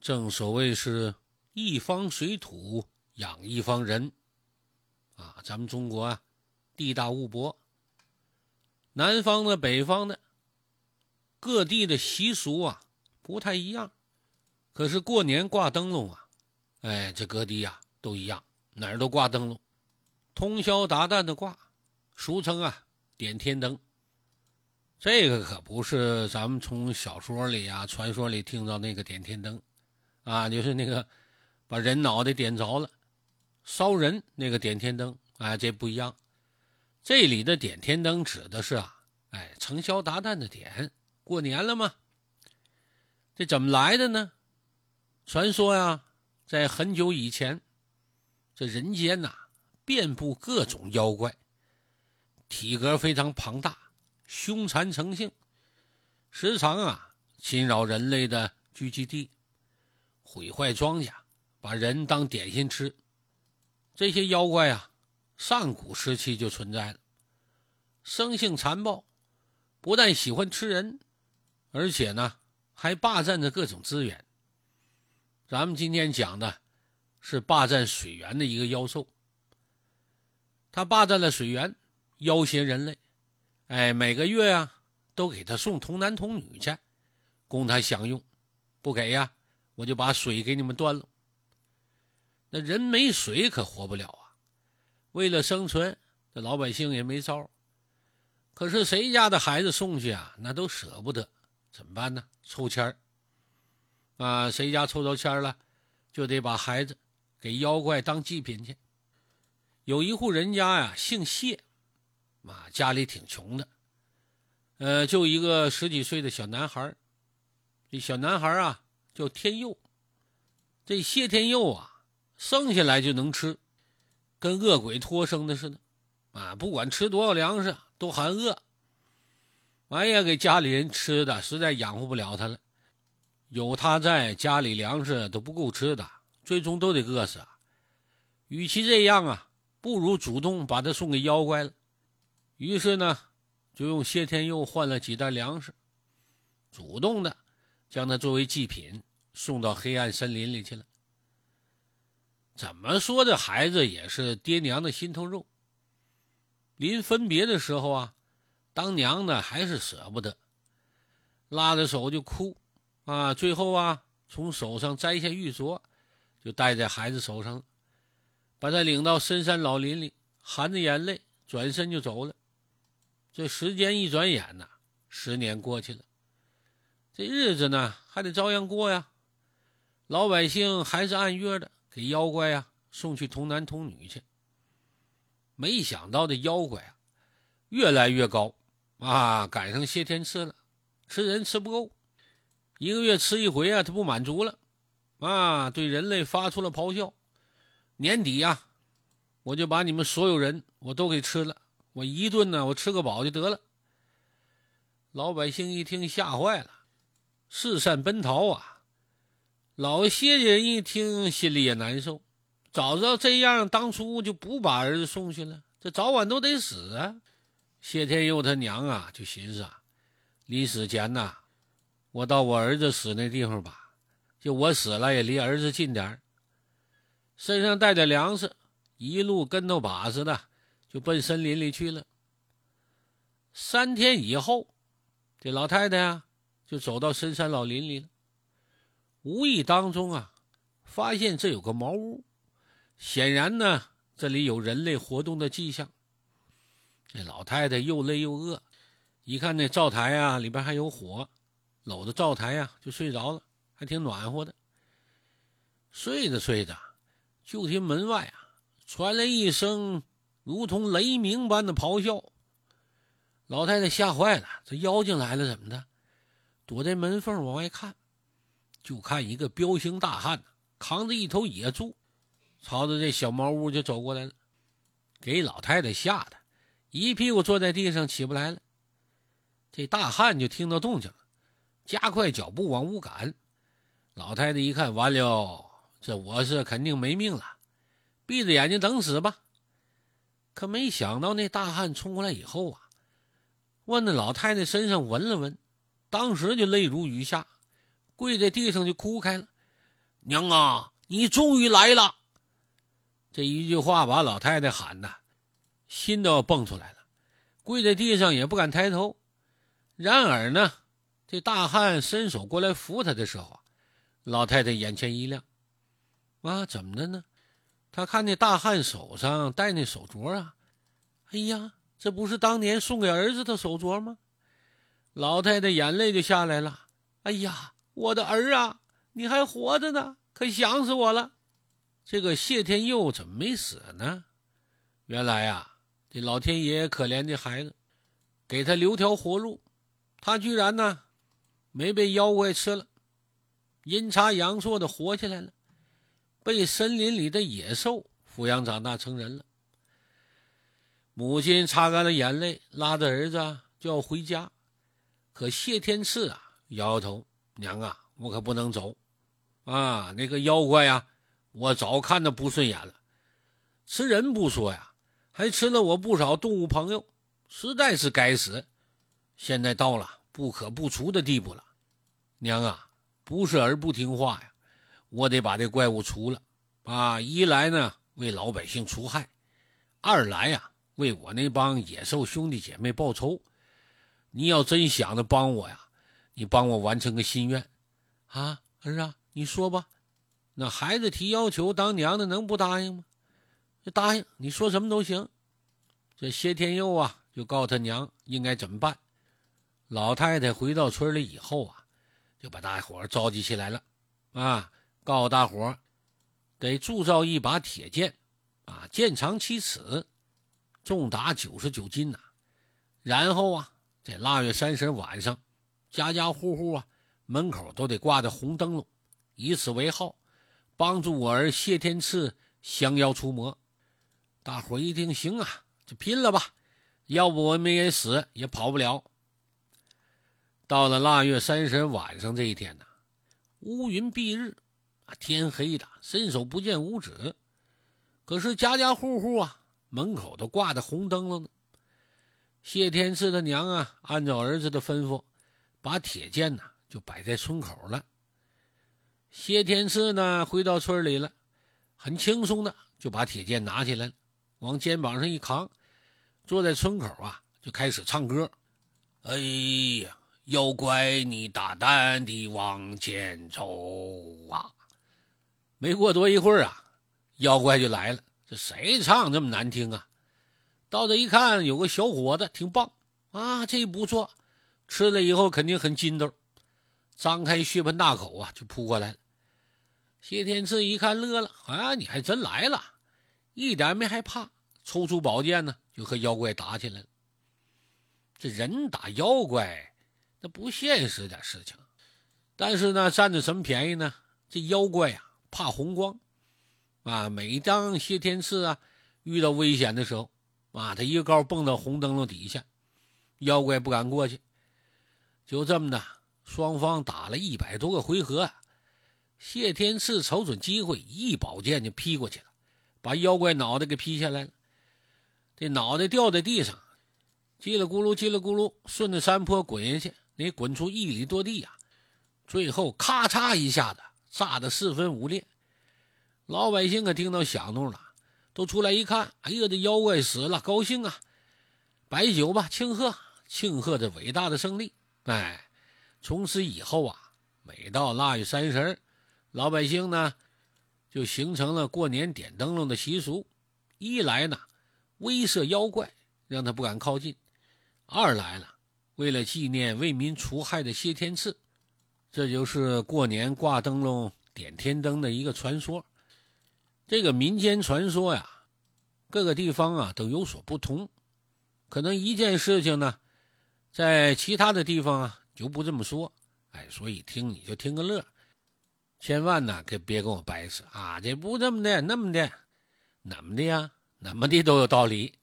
正所谓是一方水土养一方人，啊，咱们中国啊，地大物博，南方的、北方的，各地的习俗啊不太一样，可是过年挂灯笼啊，哎，这各地呀都一样，哪儿都挂灯笼，通宵达旦的挂，俗称啊点天灯。这个可不是咱们从小说里啊、传说里听到那个点天灯。啊，就是那个把人脑袋点着了，烧人那个点天灯，啊，这不一样。这里的点天灯指的是啊，哎，成宵达旦的点，过年了吗？这怎么来的呢？传说呀，在很久以前，这人间呐，遍布各种妖怪，体格非常庞大，凶残成性，时常啊侵扰人类的聚集地。毁坏庄稼，把人当点心吃，这些妖怪啊，上古时期就存在了，生性残暴，不但喜欢吃人，而且呢，还霸占着各种资源。咱们今天讲的，是霸占水源的一个妖兽，他霸占了水源，要挟人类，哎，每个月啊，都给他送童男童女去，供他享用，不给呀。我就把水给你们端了。那人没水可活不了啊！为了生存，这老百姓也没招。可是谁家的孩子送去啊，那都舍不得，怎么办呢？抽签儿啊！谁家抽着签了，就得把孩子给妖怪当祭品去。有一户人家呀，姓谢，啊，家里挺穷的，呃，就一个十几岁的小男孩这小男孩啊。叫天佑，这谢天佑啊，生下来就能吃，跟恶鬼托生的似的，啊，不管吃多少粮食都含饿。哎呀，给家里人吃的实在养活不了他了，有他在家里粮食都不够吃的，最终都得饿死。与其这样啊，不如主动把他送给妖怪了。于是呢，就用谢天佑换了几袋粮食，主动的将他作为祭品。送到黑暗森林里去了。怎么说，这孩子也是爹娘的心头肉。临分别的时候啊，当娘的还是舍不得，拉着手就哭啊。最后啊，从手上摘下玉镯，就戴在孩子手上，把他领到深山老林里，含着眼泪转身就走了。这时间一转眼呐，十年过去了，这日子呢还得照样过呀。老百姓还是按月的给妖怪呀送去童男童女去。没想到这妖怪啊越来越高啊，赶上谢天赐了，吃人吃不够，一个月吃一回啊，他不满足了啊，对人类发出了咆哮。年底呀，我就把你们所有人我都给吃了，我一顿呢，我吃个饱就得了。老百姓一听吓坏了，四散奔逃啊。老谢家人一听，心里也难受。早知道这样，当初就不把儿子送去了，这早晚都得死啊！谢天佑他娘啊，就寻思啊，临死前呐，我到我儿子死那地方吧，就我死了也离儿子近点身上带点粮食，一路跟头把似的就奔森林里去了。三天以后，这老太太啊，就走到深山老林里了。无意当中啊，发现这有个茅屋，显然呢，这里有人类活动的迹象。这老太太又累又饿，一看那灶台啊，里边还有火，搂着灶台呀就睡着了，还挺暖和的。睡着睡着，就听门外啊传来一声如同雷鸣般的咆哮。老太太吓坏了，这妖精来了怎么的？躲在门缝往外看。就看一个彪形大汉扛着一头野猪，朝着这小茅屋就走过来了，给老太太吓得一屁股坐在地上起不来了。这大汉就听到动静了，加快脚步往屋赶。老太太一看，完了，这我是肯定没命了，闭着眼睛等死吧。可没想到那大汉冲过来以后啊，往那老太太身上闻了闻，当时就泪如雨下。跪在地上就哭开了，娘啊，你终于来了！”这一句话把老太太喊的，心都要蹦出来了，跪在地上也不敢抬头。然而呢，这大汉伸手过来扶她的时候，老太太眼前一亮：“啊，怎么的呢？”他看那大汉手上戴那手镯啊，哎呀，这不是当年送给儿子的手镯吗？老太太眼泪就下来了。哎呀，我的儿啊，你还活着呢，可想死我了。这个谢天佑怎么没死呢？原来呀，这老天爷可怜这孩子，给他留条活路，他居然呢没被妖怪吃了，阴差阳错的活下来了。被森林里的野兽抚养长大成人了。母亲擦干了眼泪，拉着儿子就要回家，可谢天赐啊摇摇头：“娘啊，我可不能走啊！那个妖怪呀，我早看他不顺眼了，吃人不说呀，还吃了我不少动物朋友，实在是该死。现在到了不可不除的地步了。娘啊，不是儿不听话呀。”我得把这怪物除了，啊！一来呢为老百姓除害，二来呀为我那帮野兽兄弟姐妹报仇。你要真想着帮我呀，你帮我完成个心愿，啊，儿啊，你说吧。那孩子提要求，当娘的能不答应吗？答应，你说什么都行。这谢天佑啊，就告诉他娘应该怎么办。老太太回到村里以后啊，就把大伙召集起来了，啊。告诉大伙得铸造一把铁剑，啊，剑长七尺，重达九十九斤呐。然后啊，在腊月三十晚上，家家户户啊，门口都得挂着红灯笼，以此为号，帮助我儿谢天赐降妖除魔。大伙一听，行啊，就拼了吧，要不我们也死也跑不了。到了腊月三十晚上这一天呢，乌云蔽日。天黑的，伸手不见五指。可是家家户户啊，门口都挂着红灯笼呢。谢天赐的娘啊，按照儿子的吩咐，把铁剑呢就摆在村口了。谢天赐呢回到村里了，很轻松的就把铁剑拿起来，往肩膀上一扛，坐在村口啊就开始唱歌。哎呀，妖怪你大胆地往前走啊！没过多一会儿啊，妖怪就来了。这谁唱这么难听啊？到这一看，有个小伙子挺棒啊，这不错，吃了以后肯定很筋斗。张开血盆大口啊，就扑过来了。谢天赐一看乐了，啊，你还真来了，一点没害怕，抽出宝剑呢，就和妖怪打起来了。这人打妖怪，那不现实点事情。但是呢，占着什么便宜呢？这妖怪呀。怕红光，啊！每当谢天赐啊遇到危险的时候，啊，他一个高蹦到红灯笼底下，妖怪不敢过去。就这么的，双方打了一百多个回合，谢天赐瞅准机会，一宝剑就劈过去了，把妖怪脑袋给劈下来了。这脑袋掉在地上，叽里咕噜，叽里咕噜，顺着山坡滚下去，得滚出一里多地呀。最后咔嚓一下子。炸得四分五裂，老百姓可听到响动了，都出来一看，哎呀，这妖怪死了，高兴啊！摆酒吧，庆贺，庆贺这伟大的胜利。哎，从此以后啊，每到腊月三十，老百姓呢就形成了过年点灯笼的习俗。一来呢，威慑妖怪，让他不敢靠近；二来了，为了纪念为民除害的谢天赐。这就是过年挂灯笼、点天灯的一个传说。这个民间传说呀，各个地方啊都有所不同。可能一件事情呢，在其他的地方啊就不这么说。哎，所以听你就听个乐，千万呢可别跟我掰扯啊！这不这么的，那么的，怎么的呀？怎么的都有道理。